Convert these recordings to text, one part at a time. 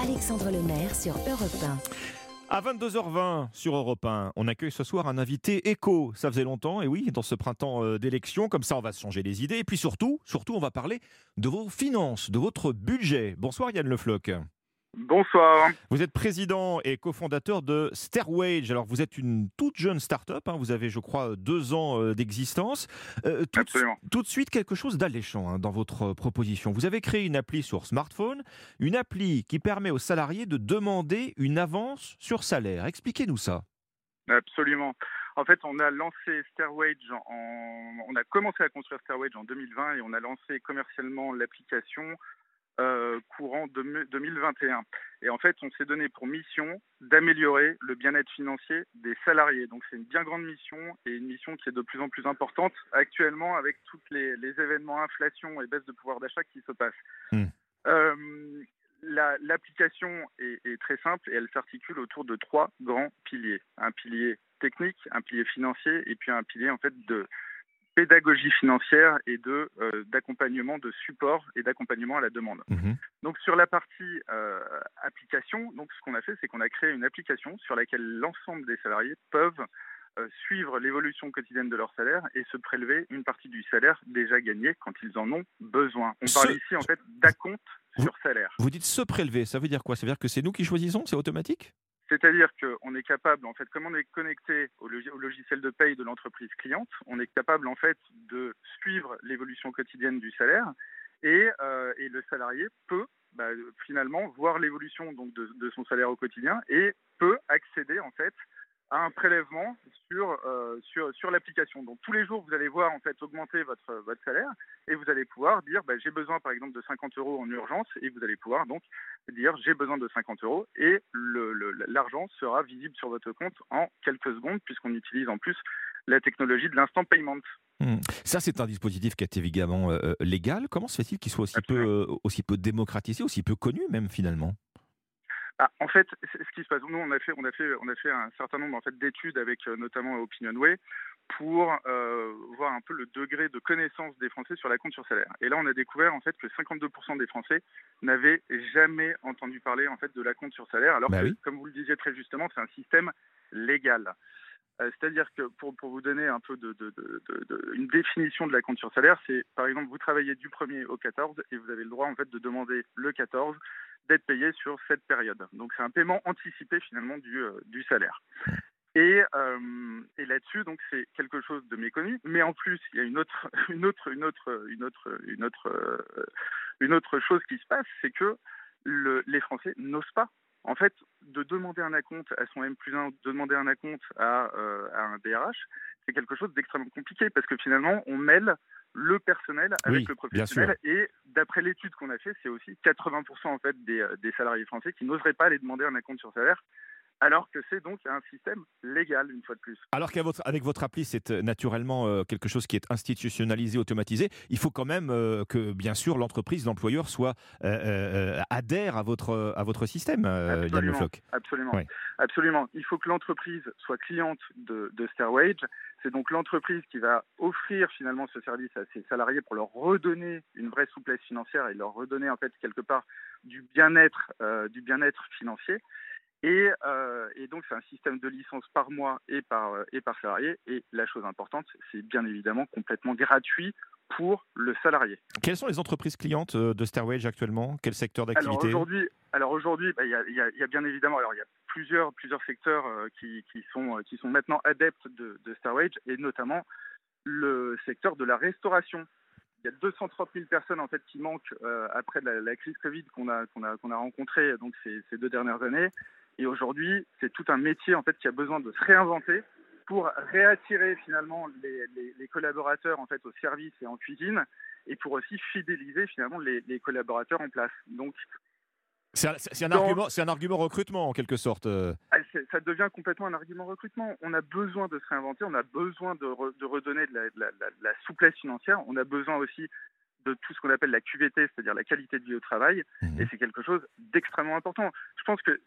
Alexandre Lemaire sur Europe 1. À 22h20 sur Europe 1, on accueille ce soir un invité éco. Ça faisait longtemps, et oui, dans ce printemps euh, d'élection, comme ça on va se changer les idées. Et puis surtout, surtout, on va parler de vos finances, de votre budget. Bonsoir Yann Le Floch. Bonsoir. Vous êtes président et cofondateur de Stairwage. Alors, vous êtes une toute jeune start-up. hein. Vous avez, je crois, deux ans euh, d'existence. Euh, tout, de- Absolument. tout de suite, quelque chose d'alléchant hein, dans votre euh, proposition. Vous avez créé une appli sur smartphone, une appli qui permet aux salariés de demander une avance sur salaire. Expliquez-nous ça. Absolument. En fait, on a lancé Stairwage en, on a commencé à construire Stairwage en 2020 et on a lancé commercialement l'application euh, courant de- 2021. Et en fait, on s'est donné pour mission d'améliorer le bien-être financier des salariés. Donc, c'est une bien grande mission et une mission qui est de plus en plus importante actuellement avec tous les, les événements inflation et baisse de pouvoir d'achat qui se passent. Hmm. Euh, la- L'application est, est très simple et elle s'articule autour de trois grands piliers. Un pilier technique, un pilier financier et puis un pilier en fait de pédagogie financière et de euh, d'accompagnement, de support et d'accompagnement à la demande. Mhm. Donc sur la partie euh, application, donc ce qu'on a fait, c'est qu'on a créé une application sur laquelle l'ensemble des salariés peuvent euh, suivre l'évolution quotidienne de leur salaire et se prélever une partie du salaire déjà gagné quand ils en ont besoin. On parle ici en fait d'acompte sur salaire. Vous dites se prélever. Ça veut dire quoi? Ça veut dire que c'est nous qui choisissons? C'est automatique? C'est-à-dire qu'on est capable, en fait, comme on est connecté au, log- au logiciel de paye de l'entreprise cliente, on est capable en fait de suivre l'évolution quotidienne du salaire et, euh, le salarié peut bah, finalement voir l'évolution de, de son salaire au quotidien et peut accéder en fait à un prélèvement sur, euh, sur, sur l'application. Donc tous les jours, vous allez voir en fait augmenter votre, votre salaire et vous allez pouvoir dire bah, j'ai besoin par exemple de 50 euros en urgence et vous allez pouvoir donc dire j'ai besoin de 50 euros et le- le- l'argent sera visible sur votre compte en quelques secondes puisqu'on utilise en plus la technologie de l'instant payment. Hmm. Ça, c'est un dispositif qui est évidemment euh, légal. Comment se fait-il qu'il soit aussi peu, euh, aussi peu démocratisé, aussi peu connu même finalement? Ah, en fait, ce qui se passe, nous on a fait, on a fait, on a fait un certain nombre en fait d'études avec euh, notamment Opinionway pour euh, voir un peu le degré de connaissance des Français sur la compte sur salaire. Et là, on a découvert en fait que 52% des Français n'avaient jamais entendu parler en fait de la compte sur salaire, alors Bah que, oui. comme vous le disiez très justement, c'est un système légal. Euh, C'est-à-dire que pour, vous donner un peu une définition de la compte sur salaire, c'est par exemple vous travaillez du 1er au 14 et vous avez le droit en fait de demander le 14 d'être payé sur cette période. Donc c'est un paiement anticipé finalement du, euh, salaire. Et, euh, et là-dessus, donc c'est quelque chose de méconnu. Mais en plus, il y a une autre, chose qui se passe, c'est que le- les Français n'osent pas. En fait, demander un acompte à son M plus 1, de demander un acompte à, euh, à un DRH, c'est quelque chose d'extrêmement compliqué parce que finalement, on mêle le personnel avec Oui, le professionnel. Et d'après l'étude qu'on a fait, c'est aussi 80% en fait des, euh, des salariés français qui n'oseraient pas aller demander un acompte sur salaire, alors que c'est donc un système légal une fois de plus. Alors qu'avec votre, appli, c'est euh, naturellement euh, quelque chose qui est institutionnalisé, automatisé. Il faut quand même euh, que, bien sûr, l'entreprise, l'employeur soit euh, euh, adhère à votre à votre système, euh, Yann Absolument. Absolument. Oui. Absolument. Il faut que l'entreprise soit cliente de, de Stairwage. C'est donc l'entreprise qui va offrir finalement ce service à ses salariés pour leur redonner une vraie souplesse financière et leur redonner en fait quelque part du bien-être, du bien-être financier. Et, euh, et donc c'est un système de licence par mois et par euh, et par salarié. Et la chose importante, c'est bien évidemment complètement gratuit pour le salarié. Quelles sont les entreprises clientes euh, de Stairwage actuellement? Quel secteur d'activité? alors aujourd'hui, bah, il y, a, il y y a bien évidemment, alors il y a plusieurs plusieurs secteurs euh, qui, qui sont qui sont maintenant adeptes de, de Starwage et notamment le secteur de la restauration. Il y a 230 000 personnes en fait qui manquent après la, la crise Covid qu'on a qu'on a qu'on a rencontrée donc ces, ces deux dernières années. Et aujourd'hui, c'est tout un métier en fait qui a besoin de se réinventer pour réattirer finalement les, les- les collaborateurs en fait au service et en cuisine et pour aussi fidéliser finalement les, les collaborateurs en place. Donc C'est un, argument, c'est un argument recrutement en quelque sorte. euh. Ah, ça devient complètement un argument recrutement. On a besoin de se réinventer, on a besoin de, re- de redonner de la, de la- de la- de la souplesse financière, on a besoin aussi de tout ce qu'on appelle la QVT, c'est-à-dire la qualité de vie au travail, Mhm. et c'est quelque chose d'extrêmement important. Je pense que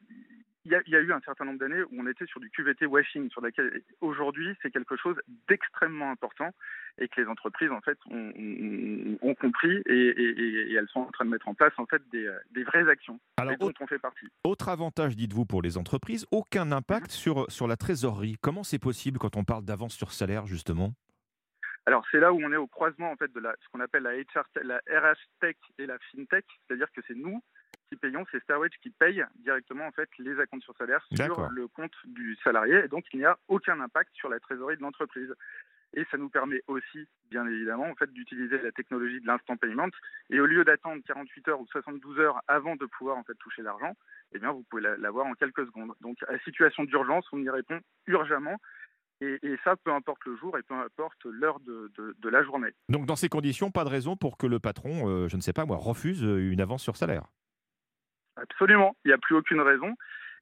il y, a eu un certain nombre d'années où on était sur du QVT washing, sur laquelle aujourd'hui c'est quelque chose d'extrêmement important et que les entreprises en fait ont, compris et, elles sont en train de mettre en place en fait des, vraies actions Alors, dont on fait partie. Autre avantage, dites-vous, pour les entreprises, aucun impact sur, sur la trésorerie. Comment c'est possible quand on parle d'avance sur salaire justement? Alors c'est là où on est au croisement en fait de la, ce qu'on appelle la, HR, la RH tech et la fintech, c'est-à-dire que c'est nous qui payons, c'est Starwedge qui paye directement en fait les accounts sur salaire sur le compte du salarié, et donc il n'y a aucun impact sur la trésorerie de l'entreprise. Et ça nous permet aussi, bien évidemment, en fait, d'utiliser la technologie de l'instant payment. Et au lieu d'attendre 48 heures ou 72 heures avant de pouvoir en fait toucher l'argent, eh bien, vous pouvez l'avoir en quelques secondes. Donc, à situation d'urgence, on y répond urgemment. Et, ça, peu importe le jour et peu importe l'heure de, de, la journée. Donc, dans ces conditions, pas de raison pour que le patron, euh, je ne sais pas moi, refuse une avance sur salaire Absolument, il n'y a plus aucune raison.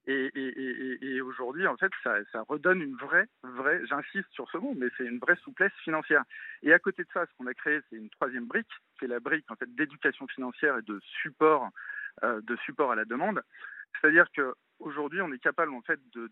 Et, aujourd'hui, en fait, ça, redonne une vraie, vraie, j'insiste sur ce mot, mais c'est une vraie souplesse financière. Et à côté de ça, ce qu'on a créé, c'est une troisième brique, qui est la brique en fait d'éducation financière et de support, euh, de support à la demande. C'est-à-dire que aujourd'hui, on est capable en fait de,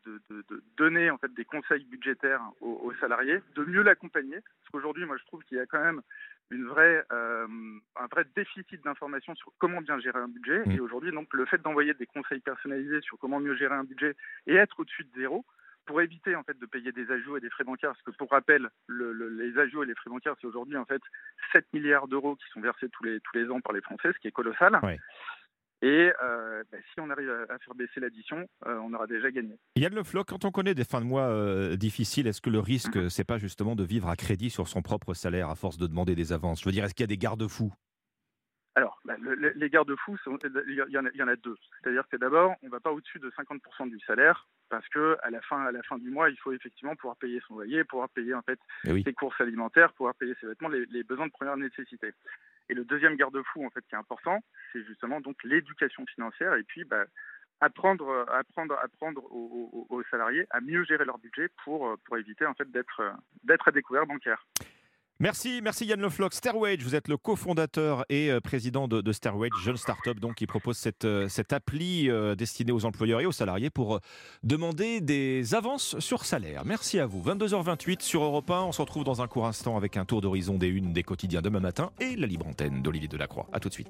donner en fait des conseils budgétaires aux salariés, de mieux l'accompagner. Parce qu'aujourd'hui, moi, je trouve qu'il y a quand même une vraie, euh, un vrai déficit d'informations sur comment bien gérer un budget. Mmh. Et aujourd'hui, donc, le fait d'envoyer des conseils personnalisés sur comment mieux gérer un budget et être au-dessus de zéro, pour éviter en fait de payer des ajouts et des frais bancaires, parce que pour rappel, les ajouts et les frais bancaires, c'est aujourd'hui en fait 7 milliards d'euros qui sont versés tous les, tous les ans par les Français, ce qui est colossal. Et euh, bah, si on arrive à, faire baisser l'addition, euh, on aura déjà gagné. Yann Le Floch, quand on connaît des fins de mois euh, difficiles, est-ce que le risque, mhm. c'est pas justement de vivre à crédit sur son propre salaire à force de demander des avances? Je veux dire, est-ce qu'il y a des garde-fous? Alors, bah, les garde-fous, il y, en a deux. C'est-à-dire que d'abord, on ne va pas au-dessus de 50% du salaire parce que à la fin, à la fin du mois, il faut effectivement pouvoir payer son loyer, pouvoir payer en fait eh ses courses alimentaires, pouvoir payer ses vêtements, les, les besoins de première nécessité. Et le deuxième garde-fou en fait qui est important, c'est justement donc l'éducation financière et puis bah, apprendre, apprendre, apprendre aux, aux, salariés à mieux gérer leur budget pour, pour éviter en fait d'être, d'être à découvert bancaire. Merci, merci Yann Lefloc. Stairwage, vous êtes le cofondateur et euh, président de, de Stairwage, jeune start-up donc, qui propose cette, euh, cette appli euh, destinée aux employeurs et aux salariés pour demander des avances sur salaire. Merci à vous. 22h28 sur Europe 1. On se retrouve dans un court instant avec un tour d'horizon des unes des quotidiens demain matin et la libre antenne d'Olivier Delacroix. A tout de suite.